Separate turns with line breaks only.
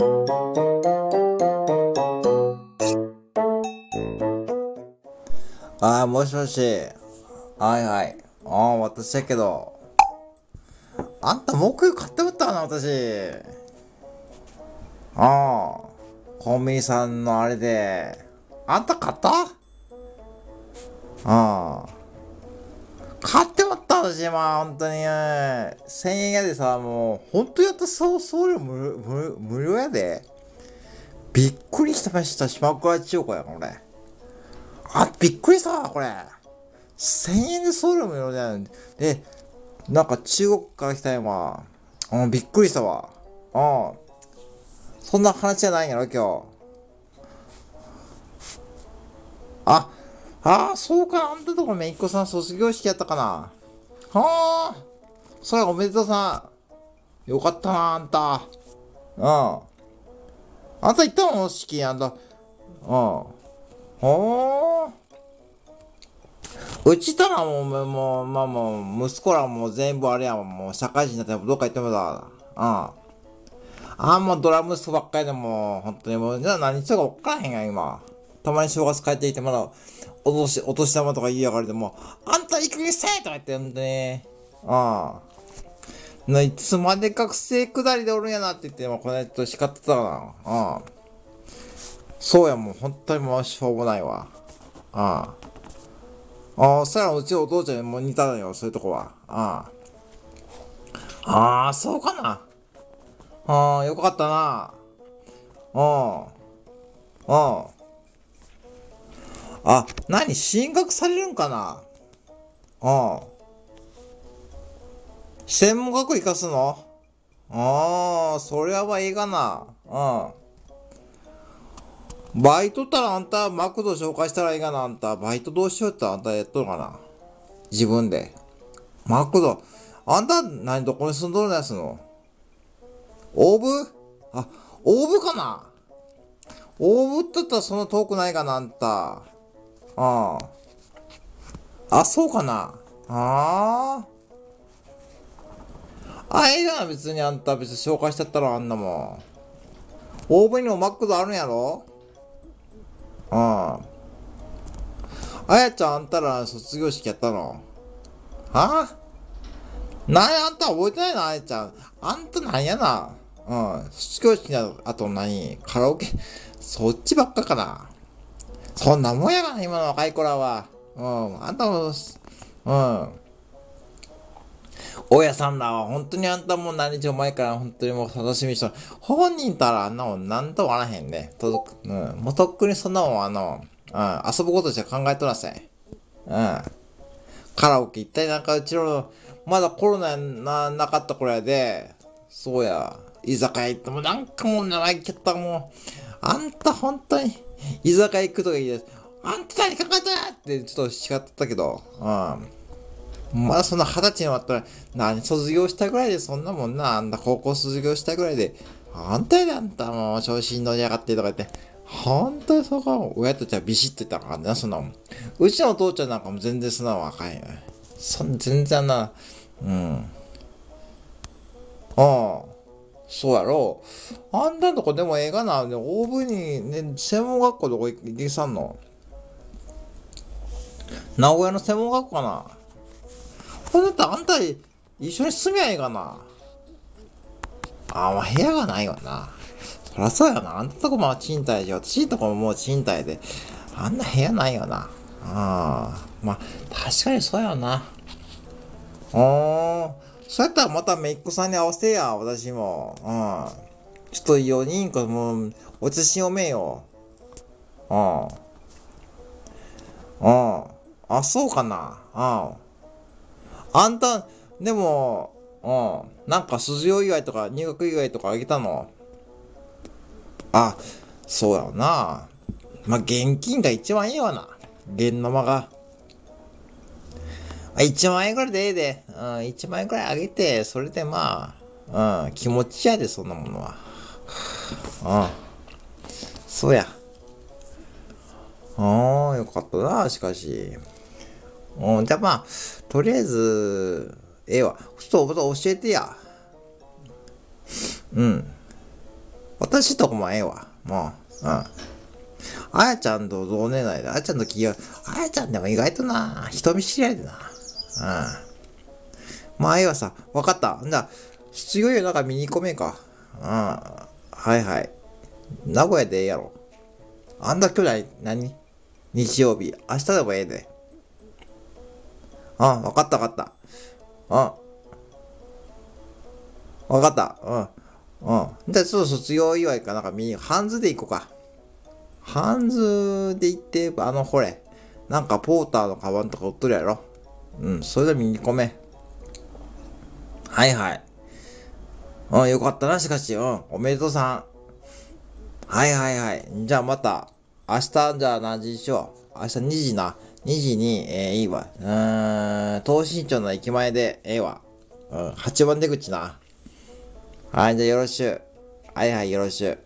ああ、もしもし。はいはい。ああ、私だけど。あんた木魚買ってもったな、私。ああ。コンビニさんのあれで。あんた買った？ああ。買ってもった私、まあ、本当に。1000円やでさ、もう、本当やったそう、送料無無無料やで。びっくりしたました、島倉千代子や、これ。あ、びっくりしたこれ。1000円で送料無料じゃ。で、なんか中国から来たんわ。うん、びっくりしたわ。うん。そんな話じゃないんやろ、今日。あ、ああ、そうか。あんたとこめいっ子さん卒業式やったかな。はあ。それおめでとうさん。よかったな、あんた。うん。あんた行ったの式、あんた。うん。おー。うちたらもう、もう、まあもう、息子らもう全部あれやもう社会人になってどっか行ってもだ。うん。ああ、もうドラムスばっかりでもう、本当にもう、じゃあ何しようか分からへんが、今。たまに正月帰ってきてまだ、お年、お年玉とか言いやがれても、あんたいくにせえとか言って、ほんとに。うん。いつまで学生下りでおるんやなって言って、もうこの間叱ってたかな。うん。そうや、もう本当にもうしょうもないわ。ああ。ああ、そらうちお父ちゃんにも似たのよ、そういうとこは。ああ。ああ、そうかな。ああ、よかったな。うん。うん。あ、何進学されるんかな？うん。専門学校行かすの？ああ、そりゃはいいかな。うん。バイトったらあんた、マクド紹介したらいいかな、あんた。バイトどうしようってあんたやっとるかな？自分で。マクド。あんた、何、どこに住んどるんやすの？オーブ？あ、オーブかな？オーブって言ったらそんな遠くないかな、あんた。ああ。あ、そうかな。ああ。あ、ええやん、別にあんた別に紹介しちゃったらあんなもん。オーブンにもマックドあるんやろ？うん。あやちゃんあんたら卒業式やったの？は？なやあんた覚えてないな、あやちゃん。あんたなんやな？うん。卒業式の後何カラオケ？そっちばっかかな。そんなもんやがな、今の若い子らは。うん。あんたも、うん。大家さんらは本当にあんたも何日も前から本当にもう楽しみにした。本人たらあんなもんなんともあらへんね。とうん。もうとっくにそんなもんあの、うん。遊ぶことじゃ考えとらせん。うん。カラオケ行ったりなんかうちの、まだコロナな、なかった頃やで、そうや、居酒屋行ってもなんかもう長いけったもう、あんた本当に、居酒屋行くとか言いです。あんた何考えたってちょっと叱ってたけど、うん。まだそんな二十歳になったら、何卒業したぐらいでそんなもんな、あんた高校卒業したぐらいで、あんたやであんたもう調子に乗り上がってとか言って、本当にそこは親たちはビシッと言ったらあかんな、そんなもん。うちのお父ちゃんなんかも全然そんなの若いよ。そん、全然な、うん。ああ。そうやろ。あんたんとこでもええかな。オーブに、ね、専門学校どこ行きさんの？名古屋の専門学校かな。ほんだってあんた一緒に住みゃええかな。あ、まあ部屋がないわな。そらそうやな。あんたとこも賃貸で、私んとこももう賃貸で。あんな部屋ないよな。ああ。まあ、確かにそうやな。ああ。そうやったらまためいっ子さんに合わせや、私も。うん。ちょっと4人かもう、おちしおめよ。うん。うん。あ、そうかな。うん。あんた、でも、うん。なんか卒業祝いとか入学祝いとかあげたの？あ、そうやな。ま、現金が一番いいわな。現生が。1万円ぐらいでええで。うん、1万円ぐらいあげて、それでまあ、うん、気持ちやで、そんなものは。うん。そうや。ああ、よかったな、しかし。うん、じゃあまあ、とりあえず、ええわ。ちょっと教えてや。うん。私とこもええわ。もう。うん。あやちゃんと同年代で、あやちゃんと気が、あやちゃんでも意外とな、人見知り合いでな。うん。まあ、ええわさ、わかった。んだ、失業よなんか見に行こめか。うん。はいはい。名古屋でええやろ。あんだ今日何？日曜日。明日でもええで。うん、わかったわかった。うん。わかった。うん。うん。じゃあ、ちょっと卒業祝いかなんか見に、ハンズで行こうか。ハンズで行って、あの、ほれ。なんかポーターのカバンとか売っとるやろ。うん、それで見に込め。はいはい。うん、よかったな、しかし。うん、おめでとうさん。はいはいはい。じゃあまた、明日、じゃあ何時にしよう。明日2時な。2時に、えー、いいわ。うーん、東新町の駅前で、ええわ。うん、8番出口な。はい、じゃあよろしゅう。はいはい、よろしゅう。